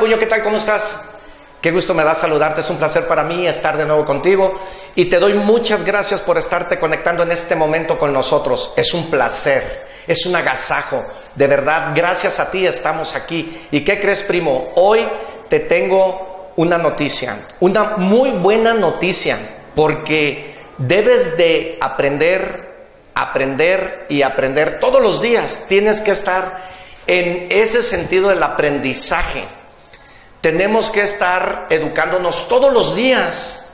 Puño, ¿qué tal? ¿Cómo estás? Qué gusto me da saludarte, es un placer para mí estar de nuevo contigo y te doy muchas gracias por estarte conectando en este momento con nosotros. Es un placer, es un agasajo, de verdad, gracias a ti estamos aquí. ¿Y qué crees, primo? Hoy te tengo una noticia, una muy buena noticia, porque debes de aprender, aprender y aprender todos los días. Tienes que estar en ese sentido del aprendizaje tenemos que estar educándonos todos los días,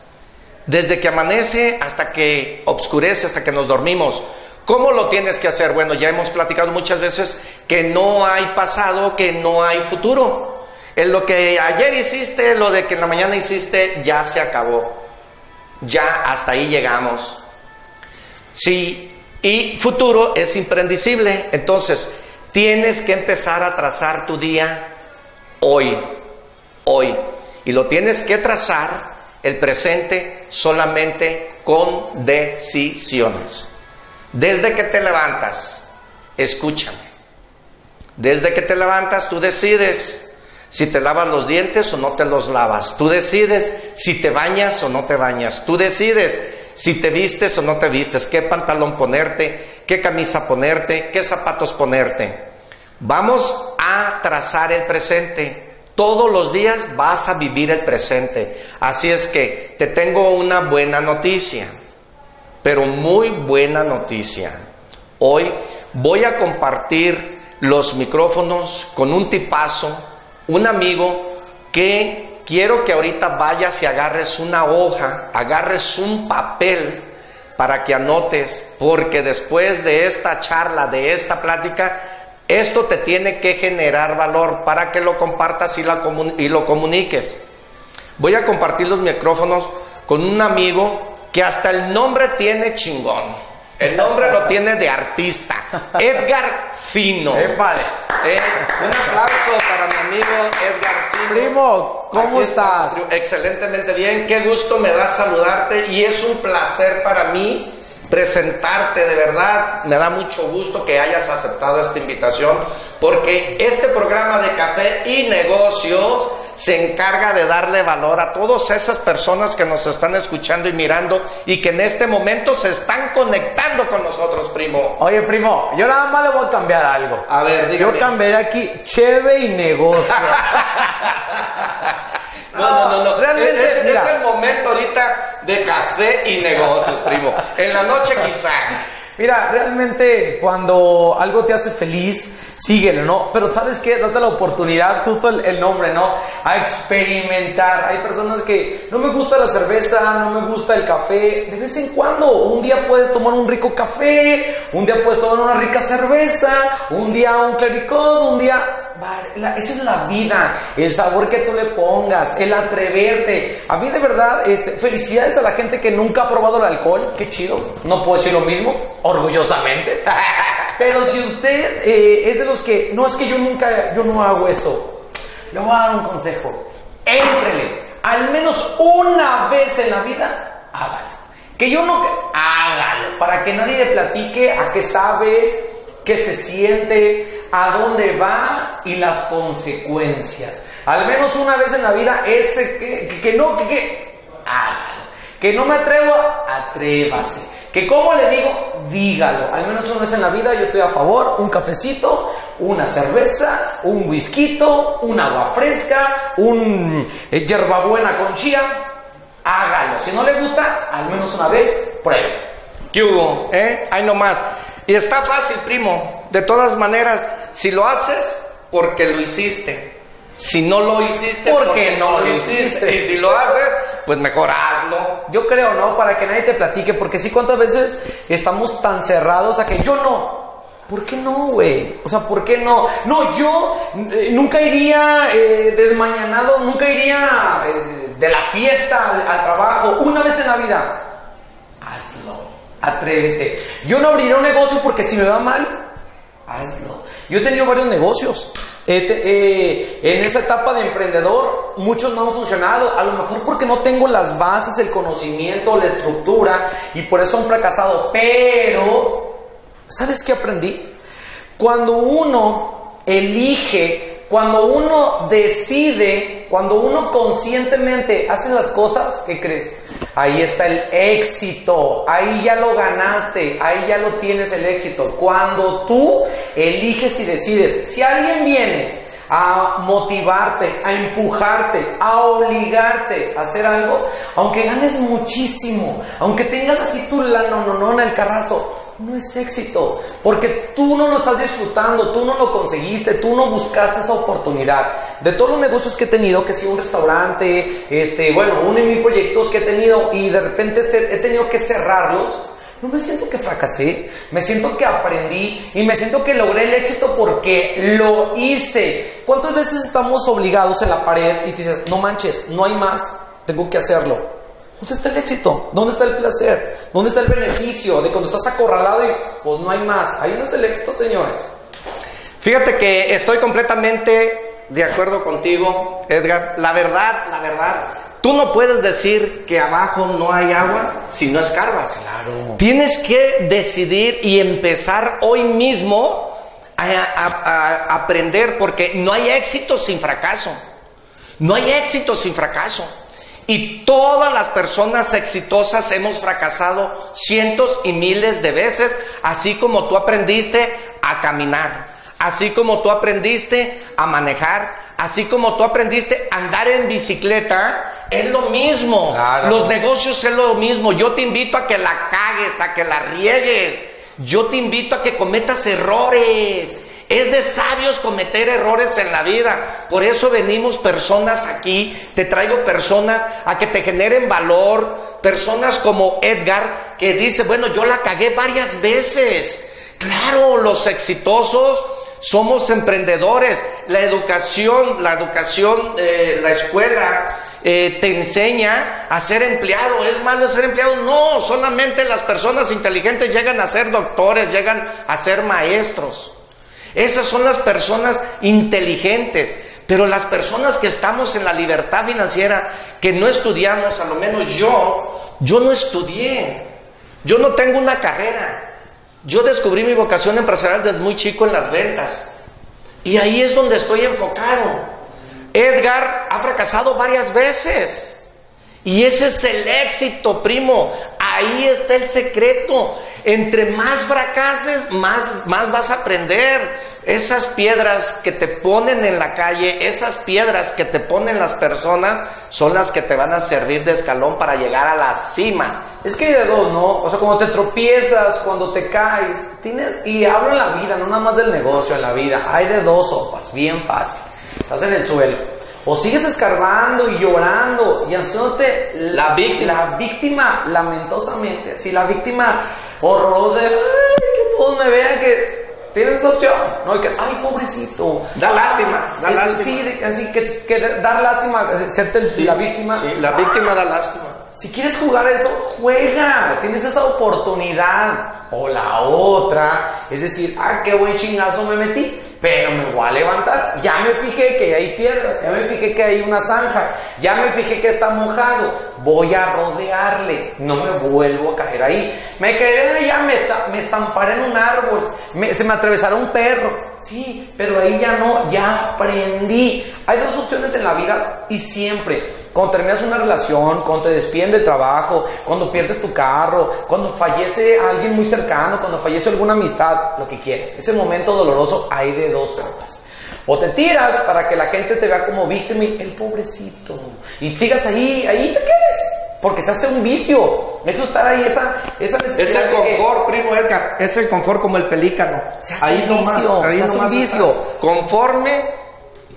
desde que amanece hasta que obscurece, hasta que nos dormimos. ¿Cómo lo tienes que hacer? Bueno, ya hemos platicado muchas veces que no hay pasado, que no hay futuro. En lo que ayer hiciste, lo de que en la mañana hiciste, ya se acabó. Ya hasta ahí llegamos. Sí, y futuro es imprendicible. Entonces, tienes que empezar a trazar tu día hoy hoy. Y lo tienes que trazar el presente solamente con decisiones. Desde que te levantas, escúchame. Desde que te levantas, tú decides si te lavas los dientes o no te los lavas. Tú decides si te bañas o no te bañas. Tú decides si te vistes o no te vistes, qué pantalón ponerte, qué camisa ponerte, qué zapatos ponerte. Vamos a trazar el presente. Todos los días vas a vivir el presente. Así es que te tengo una buena noticia, pero muy buena noticia. Hoy voy a compartir los micrófonos con un tipazo, un amigo que quiero que ahorita vayas y agarres una hoja, agarres un papel para que anotes, porque después de esta charla, de esta plática, esto te tiene que generar valor para que lo compartas y, lo comuniques. Voy a compartir los micrófonos con un amigo que hasta el nombre tiene chingón. El nombre lo tiene de artista. Edgar Fino. Eh, vale. un aplauso para mi amigo Edgar Fino. Primo, ¿cómo estás? excelentemente bien. Qué gusto me da saludarte y es un placer para mí presentarte de verdad. Me da mucho gusto que hayas aceptado esta invitación porque este programa de café y negocios se encarga de darle valor a todas esas personas que nos están escuchando y mirando y que en este momento se están conectando con nosotros, primo. Oye, primo, yo nada más le voy a cambiar algo. A ver, dígame. Yo cambiaré aquí cheve y negocios. No, no, no, no. Realmente es, el momento ahorita de café y negocios, primo. En la noche quizá. Mira, realmente cuando algo te hace feliz, síguelo, ¿no? Pero ¿sabes qué? Date la oportunidad, justo el, nombre, ¿no? A experimentar. Hay personas que no me gusta la cerveza, no me gusta el café. De vez en cuando, un día puedes tomar un rico café, un día puedes tomar una rica cerveza, un día un clericot, un día esa es la vida, el sabor que tú le pongas, el atreverte. A mí de verdad, este, felicidades a la gente que nunca ha probado el alcohol, qué chido. No puedo decir lo mismo, orgullosamente. Pero si usted eh, es de los que, no es que yo nunca, yo no hago eso, le voy a dar un consejo. Éntrele, al menos una vez en la vida, hágalo. Que yo no, hágalo, para que nadie le platique a qué sabe, qué se siente, a dónde va y las consecuencias. Al menos una vez en la vida, ese que, que, no, que, que, que no me atrevo, atrévase. Que como le digo, dígalo. Al menos una vez en la vida yo estoy a favor. Un cafecito, una cerveza, un whisky, un agua fresca, un eh, hierbabuena con chía. Hágalo. Si no le gusta, al menos una vez, pruebe. ¿Qué hubo? ¿Eh? Ahí nomás. Y está fácil, primo. De todas maneras, si lo haces, porque lo hiciste. Si no lo hiciste, porque, no lo hiciste. Y si lo haces, pues mejor hazlo. Yo creo, ¿no? Para que nadie te platique, porque sí, ¿cuántas veces estamos tan cerrados a que yo no? ¿Por qué no, güey? O sea, ¿por qué no? No, yo eh, nunca iría eh, desmañanado, nunca iría eh, de la fiesta al trabajo, una vez en la vida. Hazlo. Atrévete. Yo no abriré un negocio porque si me va mal, hazlo. Yo he tenido varios negocios. Eh, en esa etapa de emprendedor, muchos no han funcionado. A lo mejor porque no tengo las bases, el conocimiento, la estructura y por eso han fracasado. Pero, ¿sabes qué aprendí? Cuando uno elige cuando uno decide, cuando uno conscientemente hace las cosas, ¿qué crees? Ahí está el éxito, ahí ya lo ganaste, ahí ya lo tienes el éxito. Cuando tú eliges y decides, si alguien viene a motivarte, a empujarte, a obligarte a hacer algo, aunque ganes muchísimo, aunque tengas así tu la no, no, no en el carrazo, no es éxito, porque tú no lo estás disfrutando, tú no lo conseguiste, tú no buscaste esa oportunidad. De todos los negocios que he tenido, que sea un restaurante, este, bueno, uno de mil proyectos que he tenido y de repente este, he tenido que cerrarlos, no me siento que fracasé, me siento que aprendí y me siento que logré el éxito porque lo hice. ¿Cuántas veces estamos obligados en la pared y dices, no manches, no hay más, tengo que hacerlo? ¿Dónde está el éxito? ¿Dónde está el placer? ¿Dónde está el beneficio de cuando estás acorralado y pues no hay más? Ahí no es el éxito, señores. Fíjate que estoy completamente de acuerdo contigo, Edgar. La verdad, la verdad, tú no puedes decir que abajo no hay agua si no escarbas. Claro. Tienes que decidir y empezar hoy mismo a, a aprender porque no hay éxito sin fracaso. No hay éxito sin fracaso. Y todas las personas exitosas hemos fracasado cientos y miles de veces, así como tú aprendiste a caminar, así como tú aprendiste a manejar, así como tú aprendiste a andar en bicicleta, es lo mismo. Los negocios es lo mismo. Yo te invito a que la cagues, a que la riegues. Yo te invito a que cometas errores. Es de sabios cometer errores en la vida. Por eso venimos personas aquí, te traigo personas a que te generen valor, personas como Edgar que dice, bueno, yo la cagué varias veces. Claro, los exitosos somos emprendedores. La educación, la educación, eh, la escuela eh, te enseña a ser empleado. ¿Es malo ser empleado? No, solamente las personas inteligentes llegan a ser doctores, llegan a ser maestros. Esas son las personas inteligentes. Pero las personas que estamos en la libertad financiera, que no estudiamos, a lo menos yo, yo no estudié. Yo no tengo una carrera. Yo descubrí mi vocación empresarial desde muy chico en las ventas. Y ahí es donde estoy enfocado. Edgar ha fracasado varias veces. Y ese es el éxito, primo. Ahí está el secreto. Entre más fracases, más, más vas a aprender. Esas piedras que te ponen en la calle, esas piedras que te ponen las personas, son las que te van a servir de escalón para llegar a la cima. Es que hay de dos, ¿no? O sea, cuando te tropiezas, cuando te caes, tienes, y hablo en la vida, no nada más del negocio, en la vida, hay de dos sopas, bien fácil. Estás en el suelo. O sigues escarbando y llorando y haciéndote la víctima, la víctima lamentosamente, si la víctima horrorosa, ay, que todos me vean que Tienes esa opción. No que, ay, pobrecito. Da lástima. Da lástima. Sí, así que, que, dar lástima, serte la víctima. Sí, la víctima da lástima. Si quieres jugar eso, juega. Tienes esa oportunidad. O la otra, es decir, ah, qué buen chingazo me metí pero me voy a levantar. Ya me fijé que hay piedras, ya me fijé que hay una zanja, ya me fijé que está mojado. Voy a rodearle, no me vuelvo a caer ahí. Me caeré, ya me, me estamparé en un árbol, se me atravesará un perro. Sí, pero ahí ya no, ya aprendí. Hay dos opciones en la vida y siempre. Cuando terminas una relación, cuando te despiden del trabajo, cuando pierdes tu carro, cuando fallece alguien muy cercano, cuando fallece alguna amistad, lo que quieras. Ese momento doloroso hay de dos formas. O te tiras para que la gente te vea como víctima y el pobrecito. Y sigas ahí, ahí te quedes. Porque se hace un vicio. Eso estar ahí, esa, esa necesidad. Es el confort, primo Edgar. Es el confort como el pelícano. Se hace ahí un vicio. ahí se hace un vicio. Conforme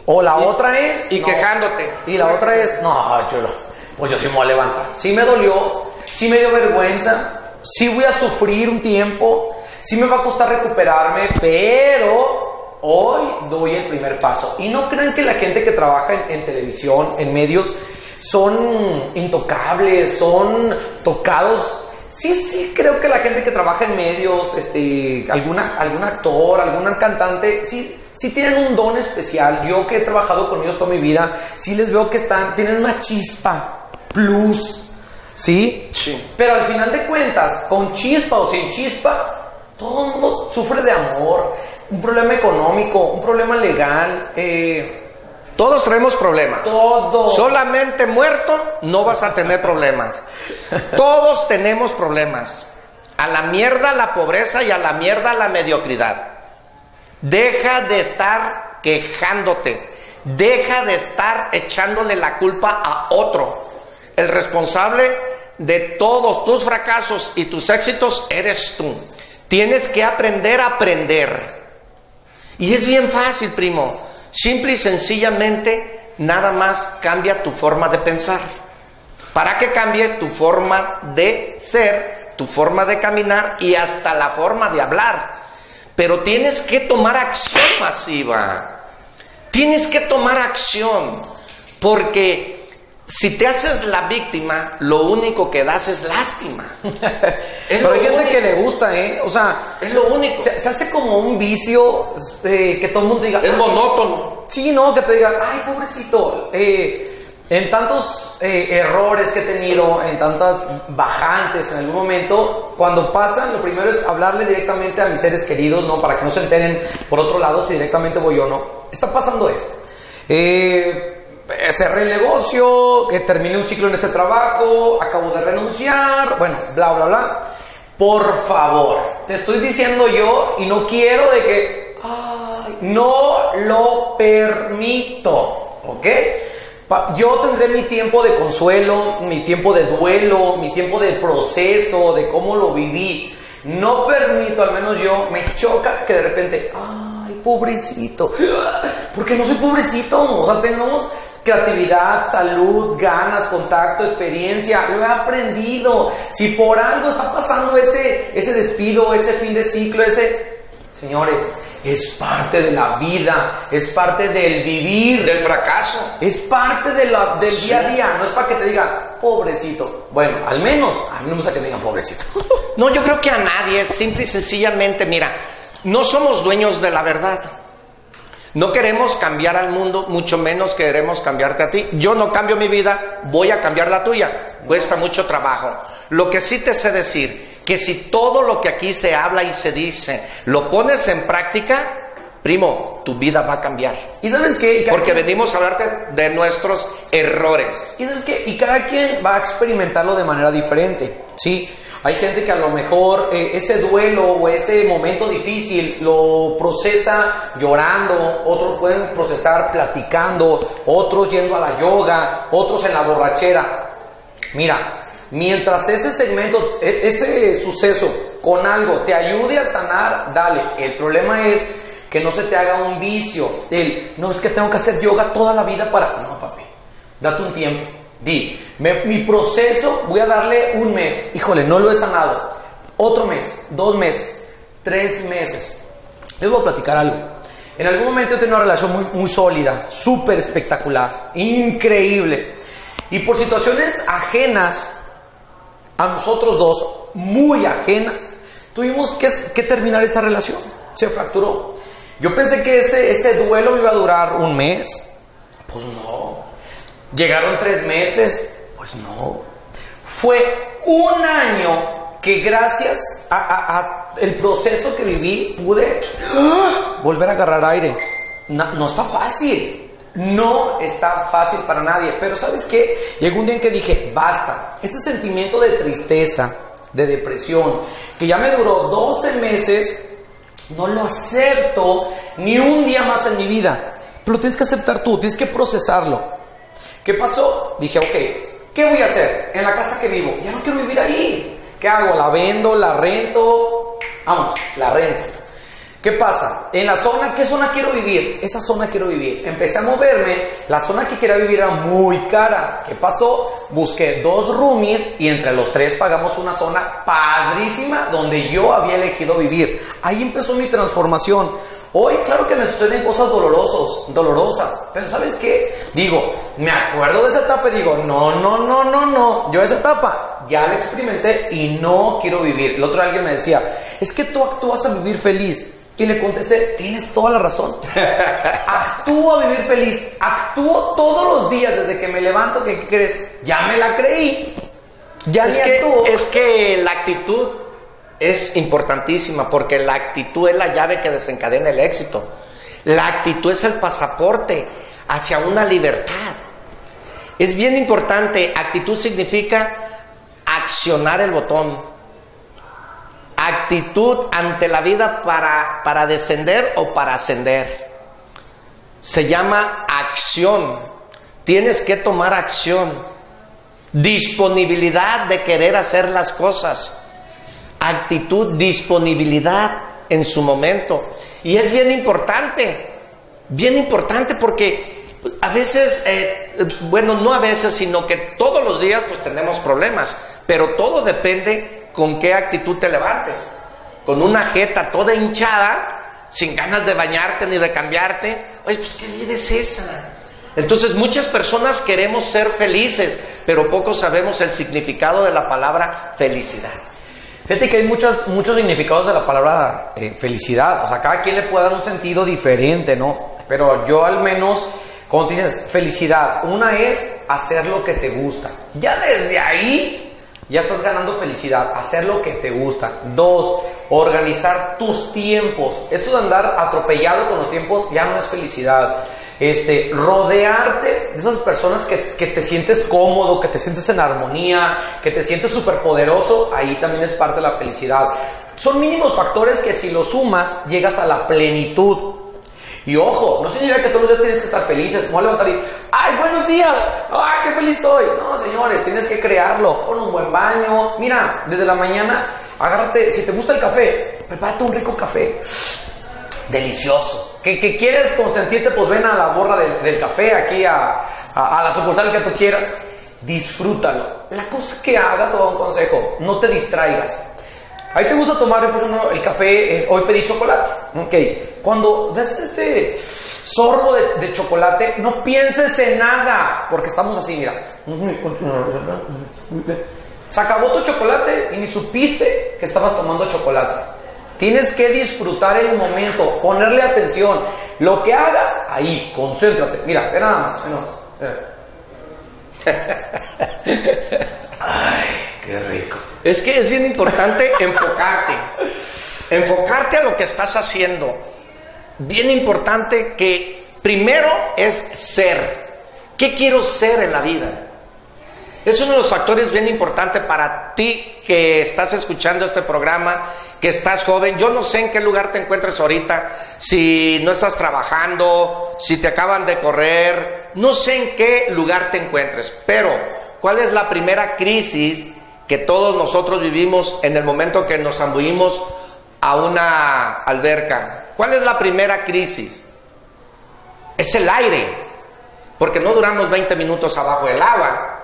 o la otra es... Y quejándote. Y la otra es, no, chulo, pues yo sí me voy a levantar. Sí me dolió, sí me dio vergüenza, sí voy a sufrir un tiempo, sí me va a costar recuperarme, pero hoy doy el primer paso. Y no crean que la gente que trabaja en, televisión, en medios, son intocables, son tocados Sí, sí, creo que la gente que trabaja en medios, este, alguna, algún actor, algún cantante, sí, si tienen un don especial. Yo que he trabajado con ellos toda mi vida, sí les veo que están, tienen una chispa plus, ¿sí? Sí. Pero al final de cuentas, con chispa o sin chispa, todo el mundo sufre de amor. un problema económico, un problema legal, eh, Todos traemos problemas. todo. Solamente muerto no vas a tener problemas. Todos tenemos problemas. A la mierda la pobreza y a la mierda la mediocridad. Deja de estar quejándote. Deja de estar echándole la culpa a otro. El responsable de todos tus fracasos y tus éxitos eres tú. Tienes que aprender a aprender. Y es bien fácil, primo. Simple y sencillamente, nada más cambia tu forma de pensar. Para que cambie tu forma de ser, tu forma de caminar y hasta la forma de hablar. Pero tienes que tomar acción masiva. Tienes que tomar acción. Porque si te haces la víctima, lo único que das es lástima. Es Pero hay gente único. que le gusta, ¿eh? O sea, Es lo único. se, se hace como un vicio este, que todo el mundo diga. Es "Ay, monótono. Sí, no, que te digan, ay, pobrecito. eh, en tantos eh, errores que he tenido, en tantas bajantes en algún momento, cuando pasan, lo primero es hablarle directamente a mis seres queridos, ¿no? Para que no se enteren por otro lado si directamente voy yo, ¿no? Está pasando esto. Eh, cerré el negocio, que terminé un ciclo en ese trabajo, acabo de renunciar, bueno, bla, bla, bla. Por favor, te estoy diciendo yo y no quiero de que, no lo permito, ¿ok? Yo tendré mi tiempo de consuelo, mi tiempo de duelo, mi tiempo de proceso, de cómo lo viví. No permito, al menos yo, me choca que de repente, ay, pobrecito. Porque no soy pobrecito, o sea, tenemos creatividad, salud, ganas, contacto, experiencia, lo he aprendido. Si por algo está pasando ese, ese despido, ese fin de ciclo, ese... Señores, es parte de la vida, es parte del vivir. Del fracaso. Es parte de la, del Sí. día a día, no es para que te digan, pobrecito. Bueno, al menos, a mí no me gusta que me digan pobrecito. No, yo creo que a nadie, simple y sencillamente, mira, no somos dueños de la verdad. No queremos cambiar al mundo, mucho menos queremos cambiarte a ti. Yo no cambio mi vida, voy a cambiar la tuya. Cuesta mucho trabajo. Lo que sí te sé decir, que si todo lo que aquí se habla y se dice lo pones en práctica, primo, tu vida va a cambiar. ¿Y sabes qué? Y Porque quien- venimos a hablarte de nuestros errores. Y sabes qué? Y cada quien va a experimentarlo de manera diferente, ¿sí? Hay gente que a lo mejor eh, ese duelo o ese momento difícil lo procesa llorando, otros pueden procesar platicando, otros yendo a la yoga, otros en la borrachera. Mira, mientras ese segmento, e- ese suceso con algo te ayude a sanar, dale. El problema es que no se te haga un vicio. El, no, es que tengo que hacer yoga toda la vida para... No, papi. Date un tiempo. Di, me- mi proceso voy a darle un mes. Híjole, no lo he sanado. Otro mes, dos meses, tres meses. Les voy a platicar algo. En algún momento he tenido una relación muy, muy sólida, súper espectacular, increíble. Y por situaciones ajenas a nosotros dos, muy ajenas, tuvimos que, que terminar esa relación. Se fracturó. Yo pensé que ese, duelo iba a durar un mes. Pues no. Llegaron tres meses. Pues no. Fue un año que gracias a el proceso que viví pude ¡ah! volver a agarrar aire. No, no está fácil. No está fácil para nadie. Pero ¿sabes qué? Llegó un día en que dije, basta. Este sentimiento de tristeza, de depresión, que ya me duró 12 meses, no lo acepto ni un día más en mi vida. Pero lo tienes que aceptar tú, tienes que procesarlo. ¿Qué pasó? Dije, ok, ¿qué voy a hacer en la casa que vivo? Ya no quiero vivir ahí. ¿Qué hago? ¿La vendo? ¿La rento? Vamos, la rento. ¿Qué pasa? En la zona, ¿qué zona quiero vivir? Esa zona quiero vivir. Empecé a moverme, la zona que quería vivir era muy cara. ¿Qué pasó? Busqué dos roomies y entre los tres pagamos una zona padrísima donde yo había elegido vivir. Ahí empezó mi transformación. Hoy, claro que me suceden cosas dolorosos, dolorosas, pero ¿sabes qué? Digo, me acuerdo de esa etapa y digo, no, no, no, no, no, yo esa etapa ya la experimenté y no quiero vivir. El otro alguien me decía, es que tú actúas a vivir feliz. Y le contesté, tienes toda la razón. Actúo a vivir feliz, actúo todos los días desde que me levanto, que ¿qué crees? Ya me la creí. Ya Es ni que, actúo. es que la actitud es importantísima porque la actitud es la llave que desencadena el éxito. La actitud es el pasaporte hacia una libertad. Es bien importante, actitud significa accionar el botón. Actitud ante la vida para, para descender o para ascender. Se llama acción. Tienes que tomar acción. Disponibilidad de querer hacer las cosas. Actitud, disponibilidad en su momento. Y es bien importante, bien importante porque a veces, eh, bueno, no a veces, sino que todos los días pues tenemos problemas, pero todo depende con qué actitud te levantes. Con una jeta toda hinchada, sin ganas de bañarte ni de cambiarte, oye, pues qué vida es esa. Entonces muchas personas queremos ser felices, pero poco sabemos el significado de la palabra felicidad. Fíjate que hay muchos, muchos significados de la palabra eh, felicidad. O sea, cada quien le puede dar un sentido diferente, ¿no? Pero yo al menos, como te dices, felicidad. Una es hacer lo que te gusta. Ya desde ahí, ya estás ganando felicidad. Hacer lo que te gusta. Dos, organizar tus tiempos. Eso de andar atropellado con los tiempos ya no es felicidad este, rodearte de esas personas que, que, te sientes cómodo, que te sientes en armonía, que te sientes súper poderoso, ahí también es parte de la felicidad. Son mínimos factores que si los sumas llegas a la plenitud. Y ojo, no significa que todos los días tienes que estar felices, no levantar y, ¡ay, buenos días! ¡ay, qué feliz soy! No, señores, tienes que crearlo con un buen baño. Mira, desde la mañana, agárrate, si te gusta el café, prepárate un rico café. Delicioso que, quieres consentirte, pues ven a la borra del, café, aquí a, la sucursal que tú quieras. Disfrútalo. La cosa que hagas, te voy a un consejo, no te distraigas. Ahí te gusta tomar, por ejemplo, el café, hoy pedí chocolate. Ok, cuando des este sorbo de, chocolate, no pienses en nada, porque estamos así, mira. Se acabó tu chocolate y ni supiste que estabas tomando chocolate. Tienes que disfrutar el momento, ponerle atención. Lo que hagas, ahí, concéntrate. Mira, ve nada más, ve nada más. Ay, qué rico. Es que es bien importante enfocarte. Enfocarte a lo que estás haciendo. Bien importante que primero es ser. ¿Qué quiero ser en la vida? Es uno de los factores bien importantes para ti que estás escuchando este programa, que estás joven. Yo no sé en qué lugar te encuentres ahorita, si no estás trabajando, si te acaban de correr, no sé en qué lugar te encuentres, pero ¿cuál es la primera crisis que todos nosotros vivimos en el momento que nos ambullimos a una alberca? ¿Cuál es la primera crisis? Es el aire, porque no duramos 20 minutos abajo del agua.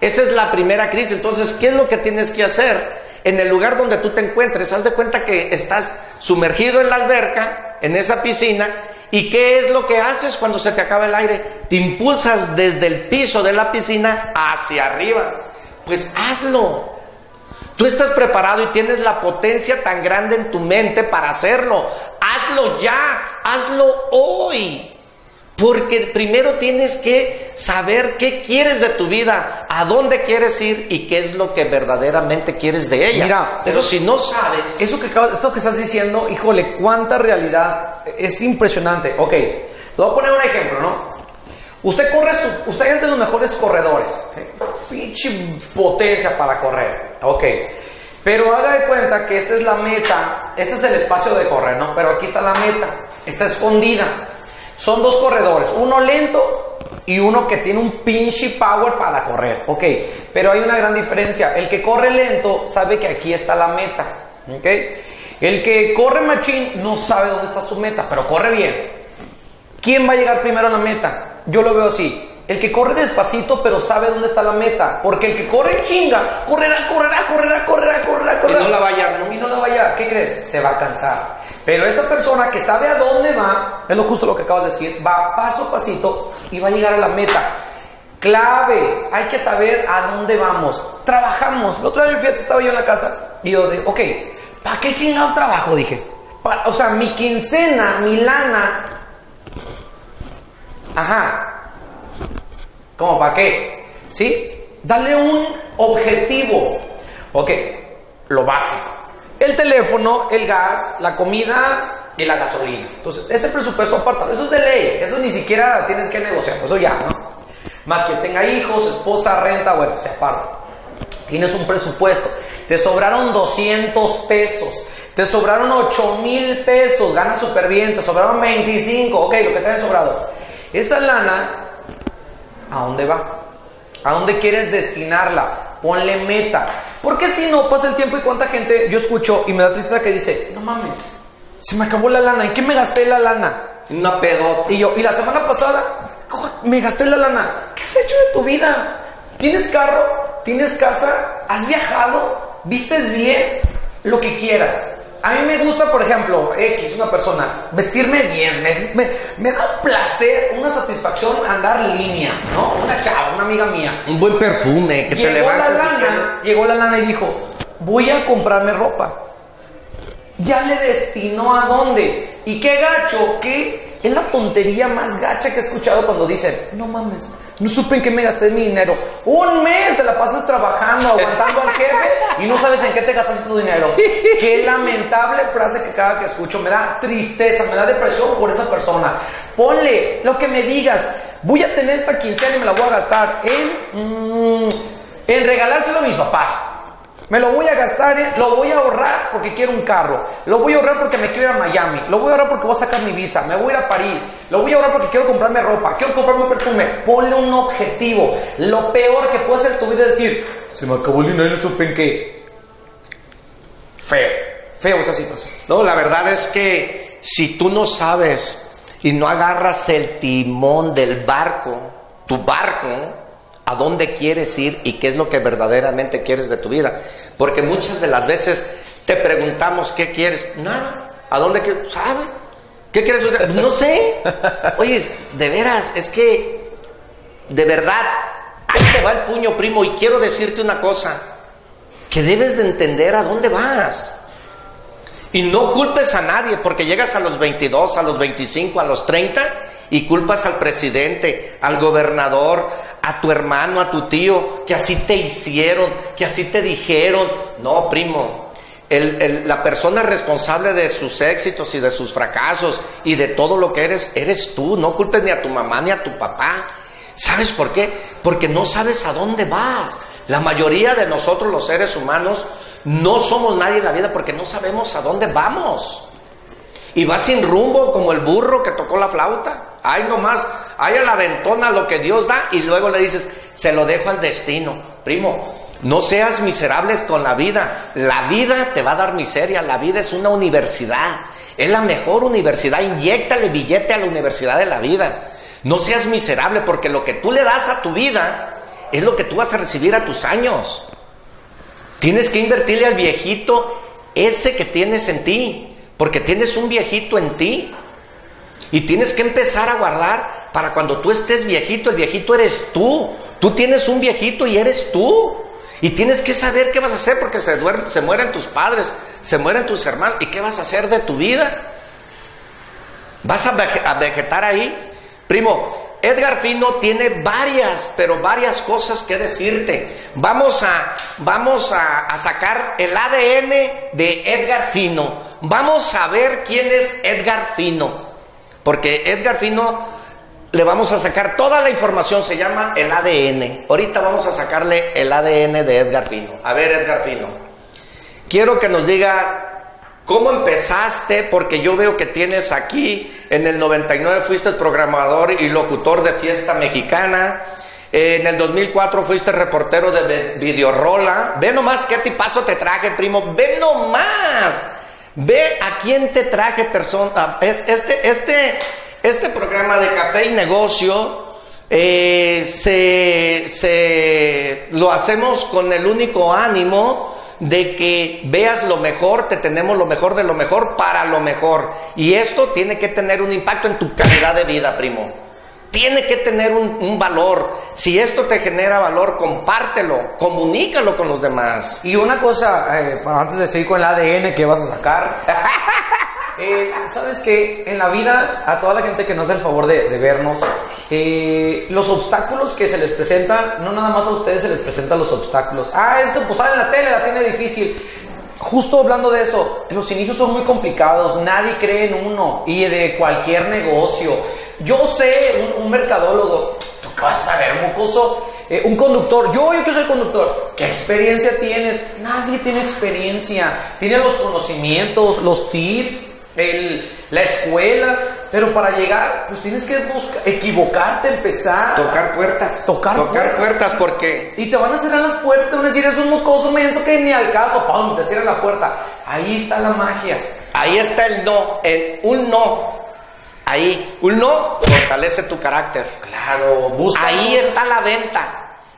Esa es la primera crisis. Entonces, ¿qué es lo que tienes que hacer? En el lugar donde tú te encuentres, haz de cuenta que estás sumergido en la alberca, en esa piscina, ¿y qué es lo que haces cuando se te acaba el aire? Te impulsas desde el piso de la piscina hacia arriba. Pues hazlo. Tú estás preparado y tienes la potencia tan grande en tu mente para hacerlo. Hazlo ya, hazlo hoy. Porque primero tienes que saber qué quieres de tu vida, a dónde quieres ir y qué es lo que verdaderamente quieres de ella. Mira, eso si no sabes. Eso que esto que estás diciendo, híjole, cuánta realidad es impresionante. Ok, te voy a poner un ejemplo, ¿no? Usted corre, su, usted es de los mejores corredores. Pinche potencia para correr. Ok. Pero haga de cuenta que esta es la meta, este es el espacio de correr, ¿no? Pero aquí está la meta, está escondida. Son dos corredores, uno lento y uno que tiene un pinche power para correr. Ok, pero hay una gran diferencia. El que corre lento sabe que aquí está la meta. Ok, el que corre machín no sabe dónde está su meta, pero corre bien. ¿Quién va a llegar primero a la meta? Yo lo veo así. El que corre despacito, pero sabe dónde está la meta. Porque el que corre chinga, correrá, correrá, correrá, correrá, correrá, correrá. Y no la vaya, ¿no? Y no la vaya. ¿Qué crees? Se va a cansar. Pero esa persona que sabe a dónde va, es lo justo lo que acabas de decir, va paso a pasito y va a llegar a la meta. Clave, hay que saber a dónde vamos. Trabajamos. La otra vez, fíjate, estaba yo en la casa y yo dije, ok, ¿para qué chingados trabajo? Dije, o sea, mi quincena, mi lana. Ajá. ¿Cómo para qué? ¿Sí? Dale un objetivo. Ok, lo básico el teléfono, el gas, la comida y la gasolina. Entonces, ese presupuesto apartado, eso es de ley, eso ni siquiera tienes que negociar, eso ya, ¿no? Más que tenga hijos, esposa, renta, bueno, se aparta. Tienes un presupuesto, te sobraron 200 pesos, te sobraron 8 mil pesos, ganas súper bien, te sobraron 25, ok, lo que te haya sobrado. Esa lana, ¿a dónde va? ¿A dónde quieres destinarla? Ponle meta. Porque si no, pasa el tiempo y cuánta gente yo escucho y me da tristeza que dice, no mames, se me acabó la lana. ¿En qué me gasté la lana? Una pedota. Y yo, y la semana pasada, me gasté la lana. ¿Qué has hecho de tu vida? ¿Tienes carro? ¿Tienes casa? ¿Has viajado? ¿Vistes bien? Lo que quieras. A mí me gusta, por ejemplo, X, una persona, vestirme bien. Me, me, da placer, una satisfacción andar línea, ¿no? Una chava, una amiga mía. Un buen perfume, que llegó te la lana, Llegó la lana y dijo, voy a comprarme ropa. Ya le destinó a dónde. Y qué gacho, qué es la tontería más gacha que he escuchado cuando dicen, no mames, no supe en qué me gasté mi dinero. Un mes te la pasas trabajando, aguantando al jefe y no sabes en qué te gastaste tu dinero. Qué lamentable frase que cada que escucho me da tristeza, me da depresión por esa persona. Ponle lo que me digas. Voy a tener esta quincena y me la voy a gastar en, mm, en regalárselo a mis papás. Me lo voy a gastar, ¿eh? lo voy a ahorrar porque quiero un carro. Lo voy a ahorrar porque me quiero ir a Miami. Lo voy a ahorrar porque voy a sacar mi visa. Me voy a ir a París. Lo voy a ahorrar porque quiero comprarme ropa. Quiero comprarme un perfume. Ponle un objetivo. Lo peor que puede hacer tu vida es decir, se me acabó el dinero supe en qué. Feo. Feo esa situación. No, la verdad es que si tú no sabes y no agarras el timón del barco, tu barco, a dónde quieres ir y qué es lo que verdaderamente quieres de tu vida. Porque muchas de las veces te preguntamos qué quieres. Nada. ¿A dónde quieres? ¿Sabe? ¿Qué quieres? No sé. Oye, de veras, es que, de verdad, ahí te va el puño, primo, y quiero decirte una cosa, que debes de entender a dónde vas. Y no culpes a nadie porque llegas a los 22, a los 25, a los 30 y culpas al presidente, al gobernador, a tu hermano, a tu tío, que así te hicieron, que así te dijeron. No, primo, la persona responsable de sus éxitos y de sus fracasos y de todo lo que eres, eres tú. No culpes ni a tu mamá ni a tu papá. ¿Sabes por qué? Porque no sabes a dónde vas. La mayoría de nosotros los seres humanos no somos nadie en la vida porque no sabemos a dónde vamos. Y vas sin rumbo como el burro que tocó la flauta. Ay, nomás, hay a la ventona lo que Dios da y luego le dices, se lo dejo al destino. Primo, no seas miserables con la vida. La vida te va a dar miseria. La vida es una universidad. Es la mejor universidad. Inyéctale billete a la universidad de la vida. No seas miserable porque lo que tú le das a tu vida es lo que tú vas a recibir a tus años. Tienes que invertirle al viejito ese que tienes en ti. Porque tienes un viejito en ti. Y tienes que empezar a guardar para cuando tú estés viejito, el viejito eres tú. Tú tienes un viejito y eres tú. Y tienes que saber qué vas a hacer porque se, se mueren tus padres, se mueren tus hermanos. ¿Y qué vas a hacer de tu vida? ¿Vas a, vegetar ahí? Primo, Edgar Fino tiene varias, pero varias cosas que decirte. Vamos a, vamos a, sacar el ADN de Edgar Fino. Vamos a ver quién es Edgar Fino. Porque Edgar Fino le vamos a sacar toda la información, se llama el ADN. Ahorita vamos a sacarle el ADN de Edgar Fino. A ver, Edgar Fino, quiero que nos diga cómo empezaste, porque yo veo que tienes aquí, en el 99 fuiste programador y locutor de Fiesta Mexicana. En el 2004 fuiste reportero de Videorola. Ve nomás qué tipazo te traje, primo. Ve nomás. Ve a quién te traje persona. Este, este, este programa de café y negocio eh, se, se, lo hacemos con el único ánimo de que veas lo mejor, te tenemos lo mejor de lo mejor para lo mejor. Y esto tiene que tener un impacto en tu calidad de vida, primo. Tiene que tener un, valor. Si esto te genera valor, compártelo, comunícalo con los demás. Y una cosa, eh, antes de seguir con el ADN que vas a sacar, eh, sabes que en la vida, a toda la gente que nos da el favor de, vernos, eh, los obstáculos que se les presentan, no nada más a ustedes se les presentan los obstáculos. Ah, esto pues sale en la tele, la tiene difícil. Justo hablando de eso, los inicios son muy complicados, nadie cree en uno y de cualquier negocio. Yo sé, un, mercadólogo, ¿tú qué vas a saber, mocoso? Eh, un conductor, yo, yo que soy conductor, ¿qué experiencia tienes? Nadie tiene experiencia, tiene los conocimientos, los tips, el, la escuela, pero para llegar, pues tienes que buscar, equivocarte, empezar. Tocar puertas. Tocar, tocar puertas. porque... Y te van a cerrar las puertas, te van a decir, es un mocoso menso que ni al caso, ¡pum! Te cierran la puerta. Ahí está la magia. Ahí está el no, el, un no. Ahí, un no fortalece tu carácter. Claro, busca. Ahí está la venta.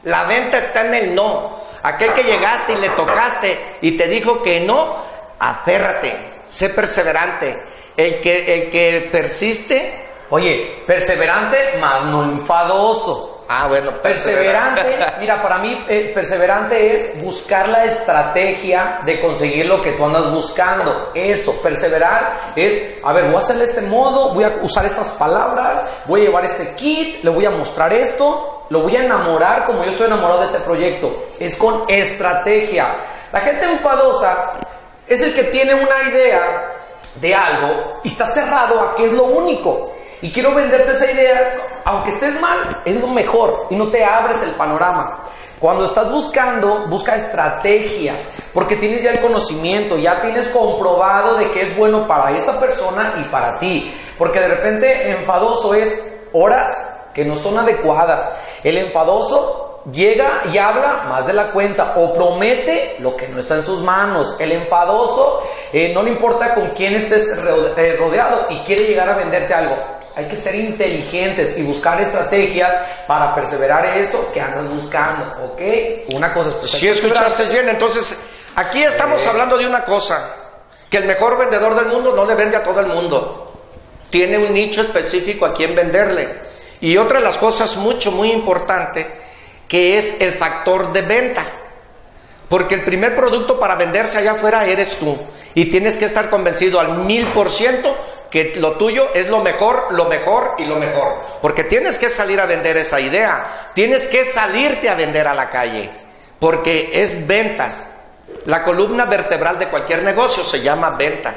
La venta está en el no. Aquel que llegaste y le tocaste y te dijo que no, aférrate sé perseverante. El que, el que persiste. Oye, perseverante, más no enfadoso. Ah, bueno, perseverante. mira, para mí, eh, perseverante es buscar la estrategia de conseguir lo que tú andas buscando. Eso, perseverar es, a ver, voy a hacerle este modo, voy a usar estas palabras, voy a llevar este kit, le voy a mostrar esto, lo voy a enamorar como yo estoy enamorado de este proyecto. Es con estrategia. La gente enfadosa es el que tiene una idea de algo y está cerrado a que es lo único. Y quiero venderte esa idea, aunque estés mal, es lo mejor y no te abres el panorama. Cuando estás buscando, busca estrategias, porque tienes ya el conocimiento, ya tienes comprobado de que es bueno para esa persona y para ti. Porque de repente enfadoso es horas que no son adecuadas. El enfadoso llega y habla más de la cuenta o promete lo que no está en sus manos. El enfadoso eh, no le importa con quién estés eh, rodeado y quiere llegar a venderte algo. Hay que ser inteligentes y buscar estrategias para perseverar eso que andas buscando, ¿ok? Una cosa es... si escuchaste bien, entonces aquí estamos hablando de una cosa, que el mejor vendedor del mundo no le vende a todo el mundo. Tiene un nicho específico a quien venderle. Y otra de las cosas mucho, muy importante que es el factor de venta. Porque el primer producto para venderse allá afuera eres tú. Y tienes que estar convencido al mil por ciento que lo tuyo es lo mejor, lo mejor y lo mejor. Porque tienes que salir a vender esa idea. Tienes que salirte a vender a la calle. Porque es ventas. La columna vertebral de cualquier negocio se llama venta.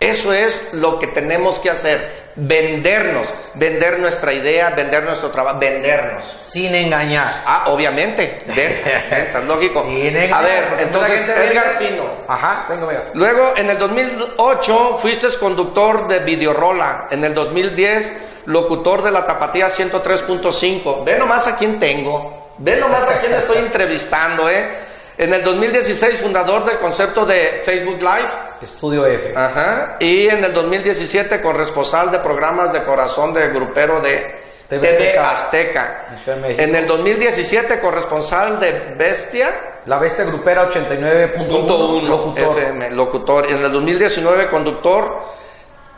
Eso es lo que tenemos que hacer, vendernos, vender nuestra idea, vender nuestro trabajo, vendernos. Sin engañar. Ah, obviamente, es lógico. Sin engañar. A ver, entonces, Edgar Fino. Ajá, venga, venga. Luego, en el 2008, fuiste conductor de Videorola. En el 2010, locutor de la Tapatía 103.5. Ve nomás a quién tengo. Ve nomás a quién estoy entrevistando, ¿eh? En el 2016, fundador del concepto de Facebook Live. Estudio F. Ajá. Y en el 2017, corresponsal de programas de corazón de grupero de TV, Azteca. En el 2017, corresponsal de Bestia. La Bestia Grupera 89.1. Locutor. FM, locutor. Y en el 2019, conductor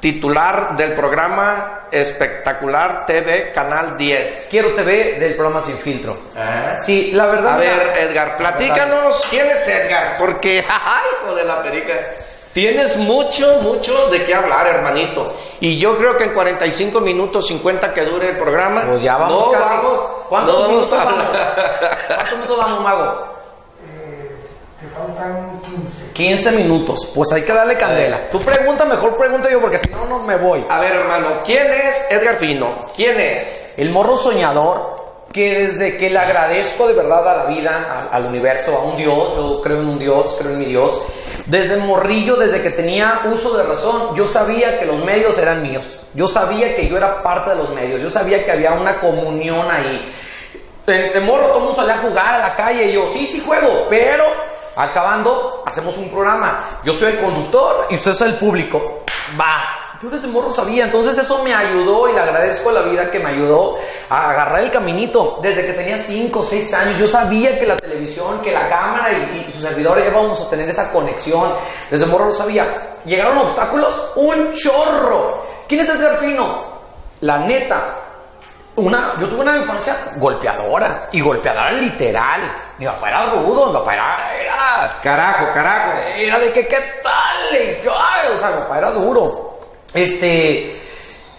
titular del programa Espectacular TV Canal 10. Quiero TV del programa Sin Filtro. Ah. Sí, la verdad. A ver, Edgar, platícanos quién es Edgar, porque, ¡ay, hijo de la perica! Tienes mucho, mucho de qué hablar, hermanito. Y yo creo que en 45 minutos, 50 que dure el programa. Pues ya vamos. No vamos. ¿Cuántos minutos vamos? ¿Cuántos minutos vamos, Mago? Te faltan 15. 15 minutos. Pues hay que darle candela. Tú pregunta, mejor pregunto yo, porque si no, no me voy. A ver, hermano, ¿quién es Edgar Fino? ¿Quién es? El morro soñador que desde que le agradezco de verdad a la vida, al, universo, a un Dios, yo creo en un Dios, creo en mi Dios, desde morrillo, desde que tenía uso de razón, yo sabía que los medios eran míos, yo sabía que yo era parte de los medios, yo sabía que había una comunión ahí. De, morro todo el mundo salía a jugar a la calle y yo, sí, sí juego, pero Acabando, hacemos un programa. Yo soy el conductor y usted es el público. Va. Yo desde morro sabía, entonces eso me ayudó y le agradezco a la vida que me ayudó a agarrar el caminito. Desde que tenía 5 o 6 años, yo sabía que la televisión, que la cámara y, su servidor íbamos a tener esa conexión. Desde morro lo sabía. ¿Llegaron obstáculos? ¡Un chorro! ¿Quién es Edgar Fino? La neta, una, yo tuve una infancia golpeadora y golpeadora literal. Mi papá era rudo, mi papá era, Carajo, carajo. Era de que, ¿qué tal? o sea, mi papá era duro. Este.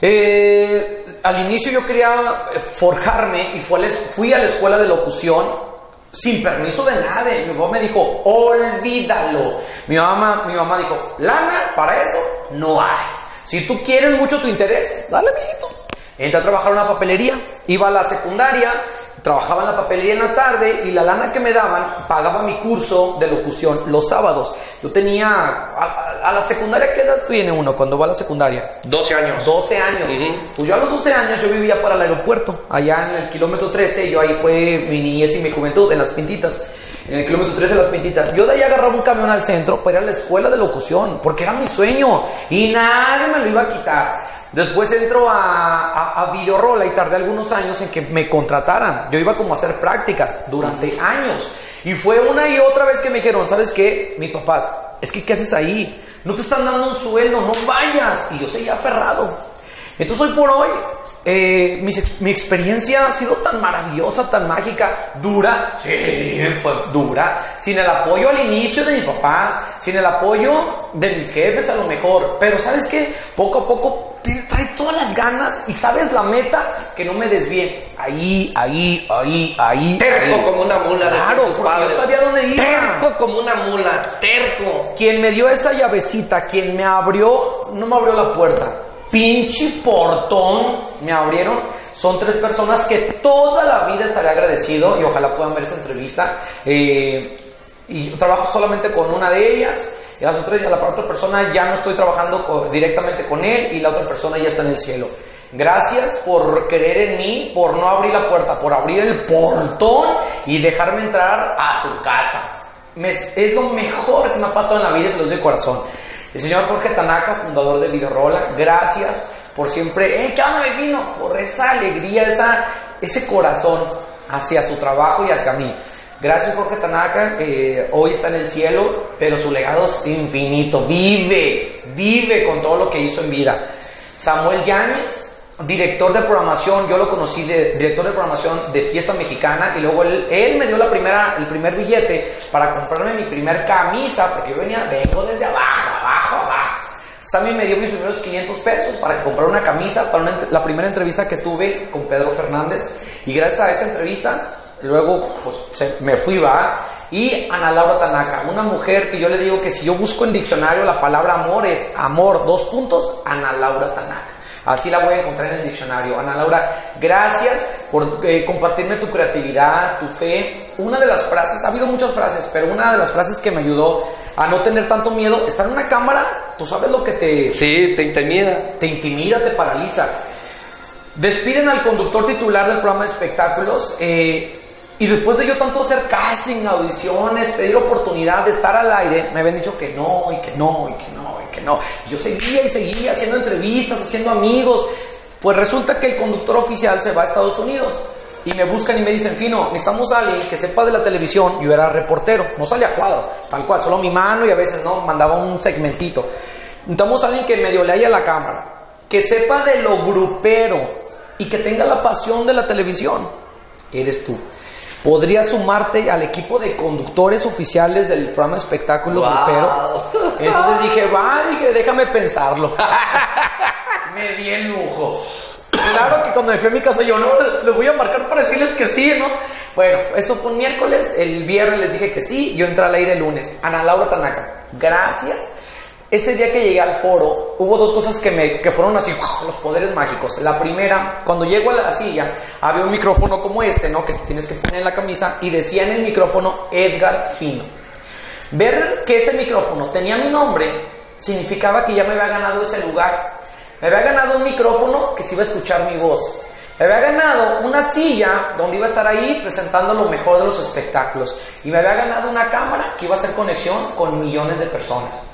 Eh, al inicio yo quería forjarme y fui a la escuela de locución sin permiso de nadie. Mi papá me dijo, olvídalo. Mi mamá, mi mamá dijo, lana, para eso no hay. Si tú quieres mucho tu interés, dale, mijito. Entré a trabajar en una papelería, iba a la secundaria, trabajaba en la papelería en la tarde y la lana que me daban pagaba mi curso de locución los sábados. Yo tenía, a, a la secundaria, ¿qué edad tiene uno cuando va a la secundaria? 12 años. 12 años. Pues yo a los 12 años yo vivía para el aeropuerto, allá en el kilómetro 13, yo ahí fue mi niñez y mi juventud, en las pintitas. En el kilómetro 13 las pintitas. Yo de ahí agarraba un camión al centro para ir a la escuela de locución, porque era mi sueño y nadie me lo iba a quitar. Después entro a, a, y tardé algunos años en que me contrataran. Yo iba como a hacer prácticas durante años. Y fue una y otra vez que me dijeron, ¿sabes qué? Mis papás, es que ¿qué haces ahí? No te están dando un sueldo, no vayas. Y yo seguía aferrado. Entonces hoy por hoy, eh, mi, mi experiencia ha sido tan maravillosa, tan mágica, dura, sí, fue dura, sin el apoyo al inicio de mis papás, sin el apoyo de mis jefes a lo mejor, pero sabes qué, poco a poco traes todas las ganas y sabes la meta que no me desvíen. Ahí, ahí, ahí, ahí. Terco ahí. como una mula. Claro, porque padres. yo sabía dónde iba. Terco como una mula. Terco. Quien me dio esa llavecita, quien me abrió, no me abrió la puerta. Pinche portón me abrieron. Son tres personas que toda la vida estaré agradecido y ojalá puedan ver esa entrevista. Eh, y yo trabajo solamente con una de ellas. Y las otras, la otra persona ya no estoy trabajando directamente con él y la otra persona ya está en el cielo. Gracias por creer en mí, por no abrir la puerta, por abrir el portón y dejarme entrar a su casa. Es lo mejor que me ha pasado en la vida y se los doy corazón. El señor Jorge Tanaka, fundador de Videorola, gracias por siempre, ¡eh, qué onda! Por esa alegría, esa, ese corazón hacia su trabajo y hacia mí. Gracias Jorge Tanaka, que hoy está en el cielo, pero su legado es infinito. Vive, vive con todo lo que hizo en vida. Samuel Yáñez, director de programación, yo lo conocí de director de programación de Fiesta Mexicana y luego él, él me dio la primera, el primer billete para comprarme mi primer camisa, porque yo venía, vengo desde abajo, abajo, abajo. Sammy me dio mis primeros 500 pesos para que comprara una camisa para una la primera entrevista que tuve con Pedro Fernández y gracias a esa entrevista luego pues se- me fui va y Ana Laura Tanaka, una mujer que yo le digo que si yo busco en diccionario la palabra amor es amor, dos puntos, Ana Laura Tanaka. Así la voy a encontrar en el diccionario. Ana Laura, gracias por eh, compartirme tu creatividad, tu fe. Una de las frases, ha habido muchas frases, pero una de las frases que me ayudó a no tener tanto miedo, estar en una cámara, tú sabes lo que te, Sí, te intimida. te intimida, te paraliza. Despiden al conductor titular del programa de espectáculos eh, y después de yo tanto hacer casting, audiciones, pedir oportunidad de estar al aire, me habían dicho que no, y que no, y que no, y que no. Yo seguía y seguía haciendo entrevistas, haciendo amigos. Pues resulta que el conductor oficial se va a Estados Unidos y me buscan y me dicen, Fino, necesitamos a alguien que sepa de la televisión. Yo era reportero, no salía cuadro, tal cual, solo mi mano y a veces no, mandaba un segmentito. Necesitamos a alguien que medio le haya la cámara, que sepa de lo grupero y que tenga la pasión de la televisión. Eres tú. Podrías sumarte al equipo de conductores oficiales del programa espectáculos Wow. grupero. Entonces dije, va, dije, déjame pensarlo. me di el lujo. Claro que cuando me fui a mi casa yo no, les voy a marcar para decirles que sí, ¿no? Bueno, eso fue un miércoles, el viernes les dije que sí, yo entré al aire el lunes. Ana Laura Tanaka, gracias. Ese día que llegué al foro, hubo dos cosas que, me, que fueron así, los poderes mágicos. La primera, cuando llego a la silla, había un micrófono como este, ¿no? Que te tienes que poner en la camisa, y decía en el micrófono Edgar Fino. Ver que ese micrófono tenía mi nombre significaba que ya me había ganado ese lugar. Me había ganado un micrófono que se iba a escuchar mi voz. Me había ganado una silla donde iba a estar ahí presentando lo mejor de los espectáculos. Y me había ganado una cámara que iba a hacer conexión con millones de personas.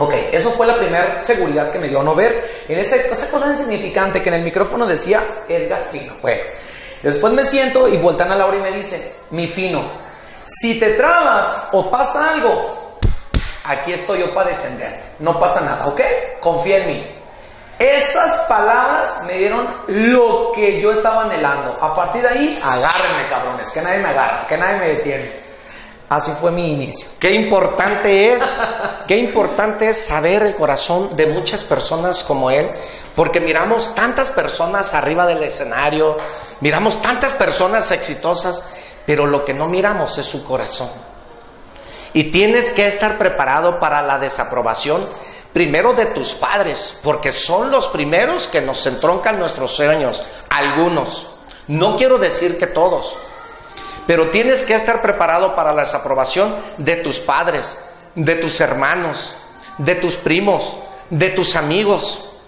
Ok, eso fue la primera seguridad que me dio no ver en ese, esa cosa insignificante que en el micrófono decía Edgar Fino. Bueno, después me siento y voltean a Laura y me dice, mi Fino, si te trabas o pasa algo, aquí estoy yo para defenderte. No pasa nada, ¿ok? Confía en mí. Esas palabras me dieron lo que yo estaba anhelando. A partir de ahí, agárrenme, cabrones, que nadie me agarra, que nadie me detiene. Así fue mi inicio. Qué importante es, qué importante es saber el corazón de muchas personas como él, porque miramos tantas personas arriba del escenario, miramos tantas personas exitosas, pero lo que no miramos es su corazón. Y tienes que estar preparado para la desaprobación primero de tus padres, porque son los primeros que nos entroncan nuestros sueños, algunos. No quiero decir que todos, pero tienes que estar preparado para la desaprobación de tus padres, de tus hermanos, de tus primos, de tus amigos.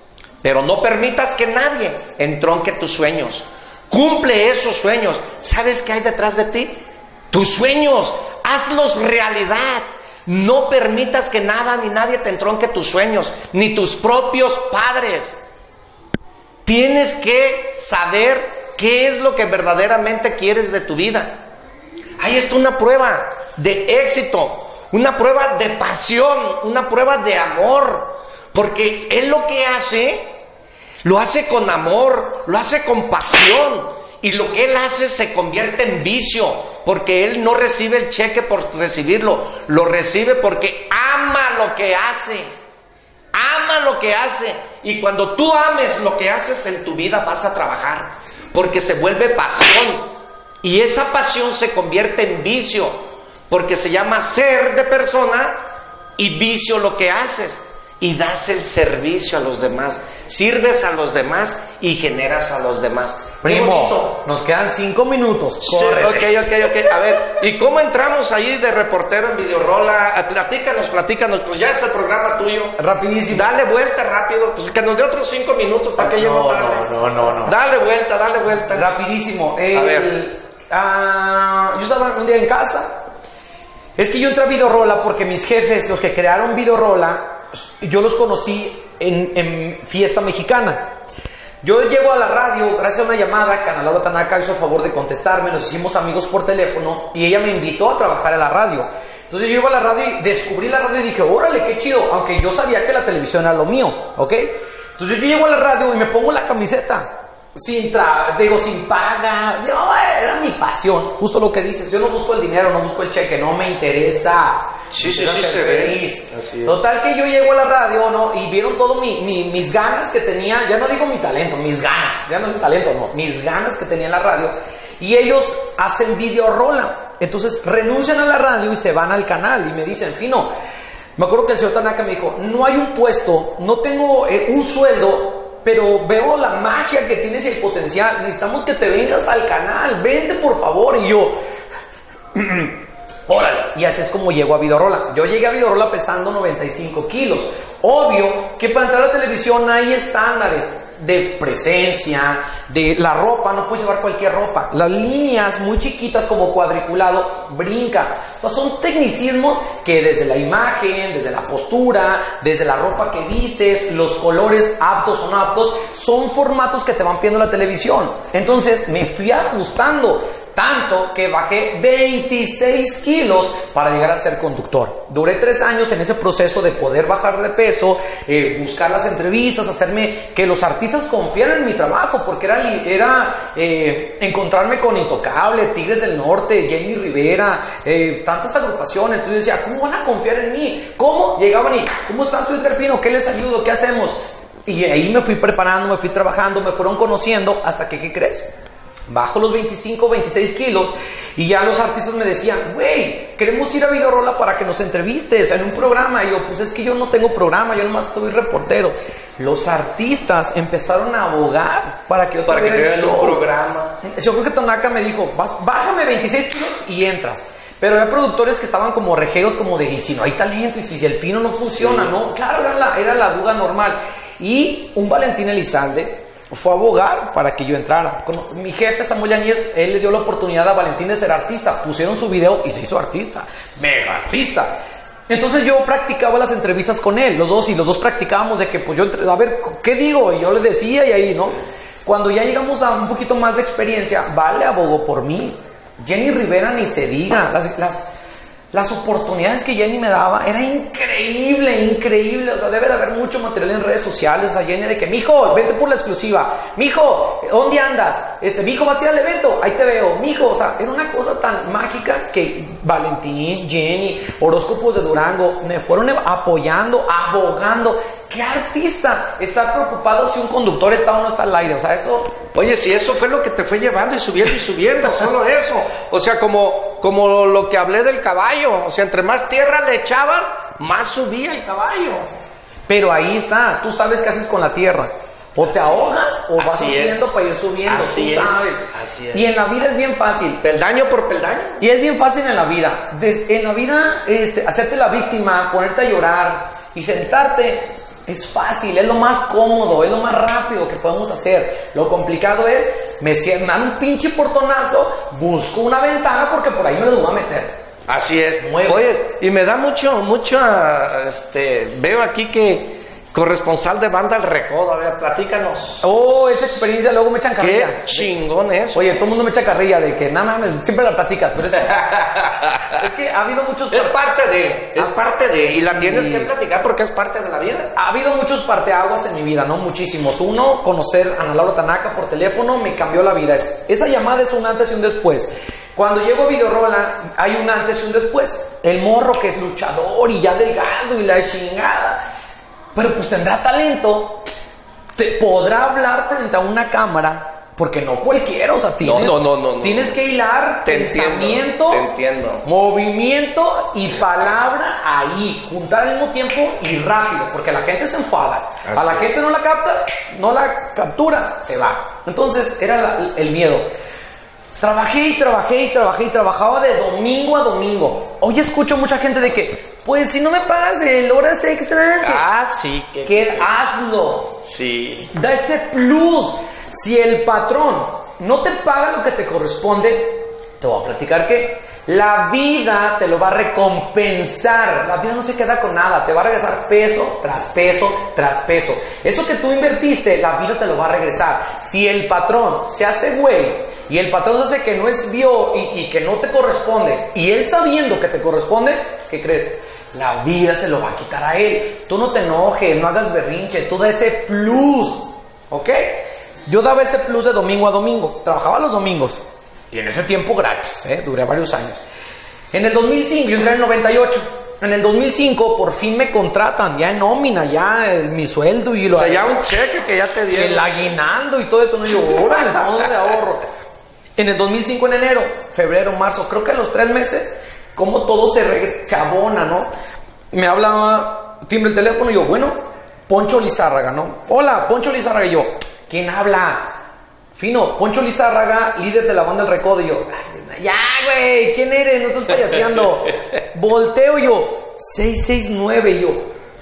Pero no permitas que nadie entronque tus sueños. Cumple esos sueños. ¿Sabes qué hay detrás de ti? Tus sueños. Hazlos realidad. No permitas que nada ni nadie te entronque tus sueños, ni tus propios padres. Tienes que saber qué es lo que verdaderamente quieres de tu vida. Ahí está una prueba de éxito, una prueba de pasión, una prueba de amor. Porque Él lo que hace, lo hace con amor, lo hace con pasión. Y lo que Él hace se convierte en vicio, porque Él no recibe el cheque por recibirlo, lo recibe porque ama lo que hace. Ama lo que hace. Y cuando tú ames lo que haces en tu vida vas a trabajar, porque se vuelve pasión. Y esa pasión se convierte en vicio, porque se llama ser de persona y vicio lo que haces y das el servicio a los demás, sirves a los demás y generas a los demás. Primo, nos quedan cinco minutos. Corre. ok, ok, ok. A ver, ¿y cómo entramos ahí de reportero en Videorola? Ah, platícanos, platícanos, pues ya es el programa tuyo. Rapidísimo. Dale vuelta rápido, pues que nos dé otros cinco minutos para que llegue no, tarde. No, no, no, Dale vuelta, dale vuelta. Rapidísimo. A ver. Ah, yo estaba un día en casa. Es que yo entré a Videorola porque mis jefes, los que crearon Videorola, yo los conocí en, fiesta mexicana. Yo llego a la radio gracias a una llamada que Ana Laura Tanaka hizo el favor de contestarme, nos hicimos amigos por teléfono y ella me invitó a trabajar en la radio. Entonces yo iba a la radio y descubrí la radio y dije, órale, qué chido, aunque yo sabía que la televisión era lo mío, ¿ok? Entonces yo llego a la radio y me pongo la camiseta, sin tra digo, sin paga, yo, era mi pasión, justo lo que dices, yo no busco el dinero, no busco el cheque, no me interesa. Sí, sí, sí, ser se ve. feliz. Así es. Total que yo llego a la radio, ¿no? Y vieron todo mi, mi- mis ganas que tenía, ya no digo mi talento, mis ganas, ya no es talento, no, mis ganas que tenía en la radio. Y ellos hacen video rola. Entonces renuncian a la radio y se van al canal y me dicen, Fino, me acuerdo que el señor Tanaka me dijo, no hay un puesto, no tengo eh, un sueldo, pero veo la magia que tienes y el potencial. Necesitamos que te vengas al canal, vente por favor. Y yo, órale. Y así es como llego a Vidorola. Yo llegué a Vidorola pesando 95 kilos. Obvio que para entrar a la televisión hay estándares de presencia, de la ropa, no puedes llevar cualquier ropa. Las líneas muy chiquitas como cuadriculado brinca. O sea, son tecnicismos que desde la imagen, desde la postura, desde la ropa que vistes, los colores aptos o no aptos, son formatos que te van pidiendo la televisión. Entonces me fui ajustando tanto que bajé 26 kilos para llegar a ser conductor. Duré tres años en ese proceso de poder bajar de peso, eh, buscar las entrevistas, hacerme que los artistas confiaran en mi trabajo, porque era, era eh, encontrarme con Intocable, Tigres del Norte, Jenny Rivera, eh, tantas agrupaciones. Entonces yo ¿cómo van a confiar en mí? ¿Cómo? Llegaban y, ¿cómo estás, Luis Delfino? ¿Qué les ayudo? ¿Qué hacemos? Y ahí me fui preparando, me fui trabajando, me fueron conociendo hasta que, ¿qué crees? Bajo los 25, 26 kilos y ya los artistas me decían, güey, queremos ir a Videorola para que nos entrevistes en un programa. Y yo, pues es que yo no tengo programa, yo nomás soy reportero. Los artistas empezaron a abogar para que yo Para que el den un show. programa. Yo creo que Tanaka me dijo, "Vas- bájame 26 kilos y entras. Pero había productores que estaban como rejeos, como de, y si no hay talento, y si el fino no funciona, ¿no? Claro, era la, era la duda normal. Y un Valentín Elizalde fue a abogar para que yo entrara. Con- mi jefe Samuel Yañez, él le dio la oportunidad a Valentín de ser artista. Pusieron su video y se hizo artista. Mega artista. Entonces yo practicaba las entrevistas con él, los dos, y los dos practicábamos de que, pues yo, entre- a ver, ¿qué digo? Y yo le decía y ahí, ¿no? Cuando ya llegamos a un poquito más de experiencia, Vale abogó por mí. Jenny Rivera ni se diga. Las, las, las oportunidades que Jenny me daba era increíble, increíble. O sea, debe de haber mucho material en redes sociales. O sea, Jenny de que, mijo, vente por la exclusiva. Mijo, ¿dónde andas? Este, mijo, vas a ir al evento. Ahí te veo. Mijo, o sea, era una cosa tan mágica que Valentín, Jenny, horóscopos de Durango me fueron apoyando, abogando. ¿Qué artista está preocupado si un conductor está o no está al aire? O sea, eso. Oye, si eso fue lo que te fue llevando y subiendo y subiendo, solo eso. O sea, como, como lo que hablé del caballo. O sea, entre más tierra le echaban, más subía el caballo. Pero ahí está, tú sabes qué haces con la tierra. O te ahogas o vas es. haciendo para ir subiendo, Así tú es, sabes. así es. Y en la vida es bien fácil. Peldaño por peldaño. Y es bien fácil en la vida. Des- en la vida, este, hacerte la víctima, ponerte a llorar y sentarte es fácil, es lo más cómodo, es lo más rápido que podemos hacer. Lo complicado es, me, dan un pinche portonazo, busco una ventana porque por ahí me lo voy a meter. Así es. Mueve. Oye, y me da mucho, mucha, este, veo aquí que corresponsal de banda El Recodo, a ver, platícanos. Oh, esa experiencia luego me echan Qué carrilla. chingón es. Oye, todo el mundo me echa carrilla de que, nada mames, siempre la platicas, pero es, es que ha habido muchos... Es parte de, es Ah, parte de, y la tienes que platicar porque es parte de la vida. Ha habido muchos parteaguas en mi vida, ¿no? Muchísimos. Uno, conocer a Ana Laura Tanaka por teléfono me cambió la vida. Es- esa llamada es un antes y un después. Cuando llego a Videorola, hay un antes y un después. El morro que es luchador y ya delgado y la chingada. Pero pues tendrá talento. Te podrá hablar frente a una cámara. Porque no cualquiera, o sea, tienes, no, no, no, tienes que hilar Te pensamiento, entiendo, te entiendo. movimiento y palabra ahí, juntar al mismo tiempo y rápido, porque la gente se enfada. a la es. gente no la captas, no la capturas, se va. Entonces era la- el miedo. Trabajé y trabajé y trabajé y trabajaba de domingo a domingo. Hoy escucho mucha gente de que, pues si no me pagas el horas extras, que, Ah, sí. Que, que hazlo. Sí. Da ese plus. Si el patrón no te paga lo que te corresponde, te voy a platicar que la vida te lo va a recompensar. La vida no se queda con nada, te va a regresar peso tras peso tras peso. Eso que tú invertiste, la vida te lo va a regresar. Si el patrón se hace güey y el patrón se hace que no es bio y, y que no te corresponde, y él sabiendo que te corresponde, ¿qué crees? La vida se lo va a quitar a él. Tú no te enojes, no hagas berrinche, tú da ese plus. ¿Ok? Yo daba ese plus de domingo a domingo. Trabajaba los domingos. Y en ese tiempo gratis, ¿eh? Duré varios años. En el 2005, yo entré en el 98. En el 2005 por fin me contratan, ya en nómina, ya el- mi sueldo y lo O sea, ya un cheque que ya te dieron. el aguinaldo y todo eso, no yo, órale, fondo de ahorro. En el 2005, en enero, febrero, marzo, creo que en los tres meses, como todo se, abona, ¿no? Me hablaba, timbre el teléfono y yo, bueno, Poncho Lizárraga, ¿no? Hola, Poncho Lizárraga y yo, ¿quién habla? Fino, Poncho Lizárraga, líder de la banda El Recodo y yo, "Ay, ya, güey, ¿quién eres? No estás payaseando. Volteo yo, 669 y yo,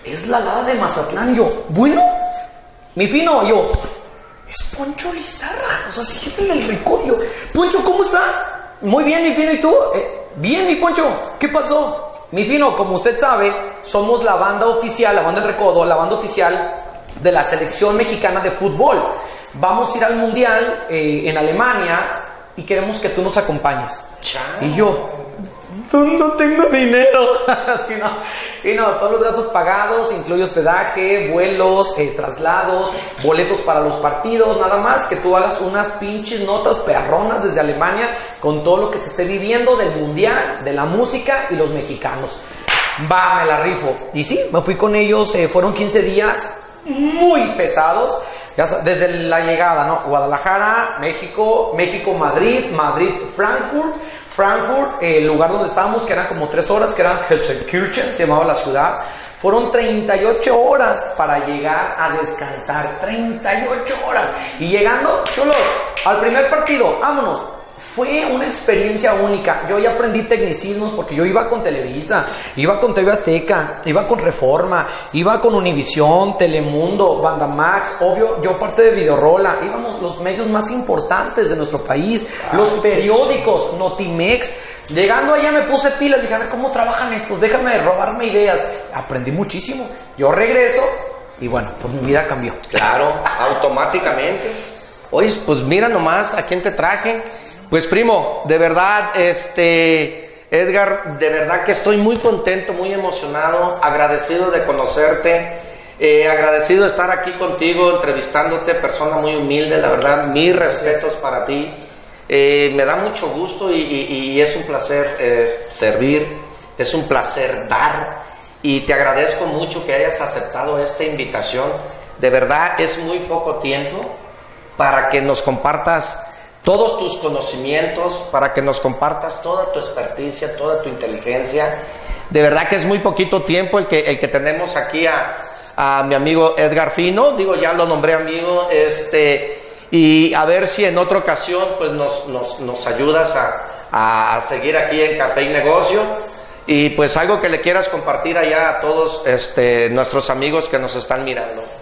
es la lada de Mazatlán, y yo, bueno, mi fino, yo, es Poncho Lizárraga, o sea, sí es el del Recodo. Poncho, ¿cómo estás? Muy bien, mi fino, ¿y tú? "Eh, bien, mi Poncho, ¿qué pasó? Mi fino, como usted sabe, somos la banda oficial, la banda del Recodo, la banda oficial de la selección mexicana de fútbol. Vamos a ir al mundial eh, en Alemania y queremos que tú nos acompañes. Chao. Y yo, "No, no tengo dinero. Sí, no. Y no, todos los gastos pagados, incluye hospedaje, vuelos, eh, traslados, boletos para los partidos, nada más que tú hagas unas pinches notas perronas desde Alemania con todo lo que se esté viviendo del mundial, de la música y los mexicanos. Va, me la rifo. Y sí, me fui con ellos, eh, fueron 15 días muy pesados. Desde la llegada, ¿no? Guadalajara, México, México, Madrid, Madrid, Frankfurt, Frankfurt, el lugar donde estábamos, que eran como tres horas, que era Gelsenkirchen, se llamaba la ciudad. Fueron 38 horas para llegar a descansar. 38 horas. Y llegando, chulos, al primer partido, vámonos. Fue una experiencia única. Yo ya aprendí tecnicismos porque yo iba con Televisa, iba con TV Azteca, iba con Reforma, iba con Univisión, Telemundo, Banda Max, obvio, yo parte de Videorola, íbamos los medios más importantes de nuestro país, los periódicos, Notimex. Llegando allá me puse pilas, dije, a ver cómo trabajan estos, déjame robarme ideas. Aprendí muchísimo. Yo regreso y bueno, pues mi vida cambió. Claro, automáticamente. Oye, pues mira nomás a quién te traje. Pues primo, de verdad, este, Edgar, de verdad que estoy muy contento, muy emocionado, agradecido de conocerte, eh, agradecido de estar aquí contigo, entrevistándote, persona muy humilde, la verdad, mis respetos para ti. Eh, me da mucho gusto y, es un placer eh, servir, es un placer dar y te agradezco mucho que hayas aceptado esta invitación. De verdad es muy poco tiempo para que nos compartas todos tus conocimientos, para que nos compartas toda tu experticia, toda tu inteligencia. De verdad que es muy poquito tiempo el que, el que tenemos aquí a, mi amigo Edgar Fino, digo, ya lo nombré amigo, este, y a ver si en otra ocasión pues nos, nos, nos ayudas a, a, seguir aquí en Café y Negocio. Y pues algo que le quieras compartir allá a todos este, nuestros amigos que nos están mirando.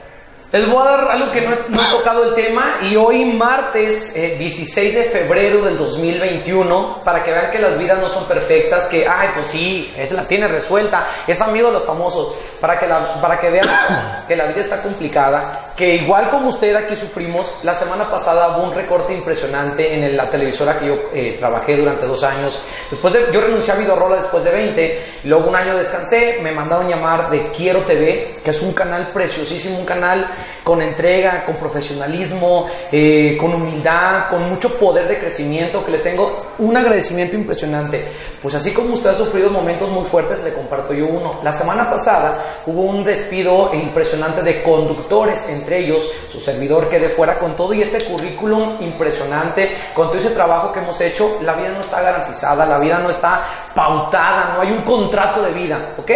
Les voy a dar algo que no he, tocado el tema y hoy martes 16 eh, de febrero del 2021 para que vean que las vidas no son perfectas, que, ay, pues sí, es, la tiene resuelta, es amigo de los famosos, para que, la, para que vean que la vida está complicada, que igual como usted aquí sufrimos, la semana pasada hubo un recorte impresionante en la televisora que yo eh, trabajé durante dos años. Después de, yo renuncié a Rola después de 20, luego un año descansé, me mandaron llamar de Quiero TV, que es un canal preciosísimo, un canal con entrega, con profesionalismo, eh, con humildad, con mucho poder de crecimiento, que le tengo un agradecimiento impresionante. Pues así como usted ha sufrido momentos muy fuertes, le comparto yo uno. La semana pasada hubo un despido impresionante de conductores, entre ellos su servidor que de fuera con todo y este currículum impresionante, con todo ese trabajo que hemos hecho, la vida no está garantizada, la vida no está pautada, no hay un contrato de vida, ¿ok?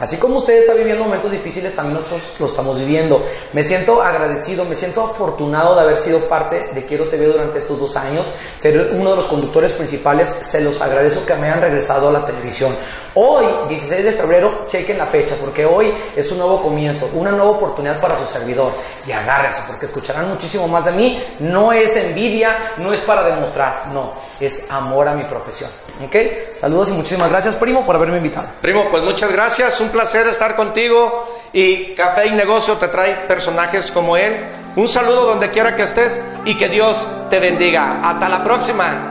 Así como usted está viviendo momentos difíciles, también nosotros lo estamos viviendo. Me siento agradecido, me siento afortunado de haber sido parte de Quiero TV durante estos dos años, ser uno de los conductores principales. Se los agradezco que me hayan regresado a la televisión. Hoy, 16 de febrero, chequen la fecha, porque hoy es un nuevo comienzo, una nueva oportunidad para su servidor. Y agárrense, porque escucharán muchísimo más de mí. No es envidia, no es para demostrar, no, es amor a mi profesión. ¿Ok? Saludos y muchísimas gracias, primo, por haberme invitado. Primo, pues muchas gracias, placer estar contigo y Café y Negocio te trae personajes como él. Un saludo donde quiera que estés y que Dios te bendiga. Hasta la próxima.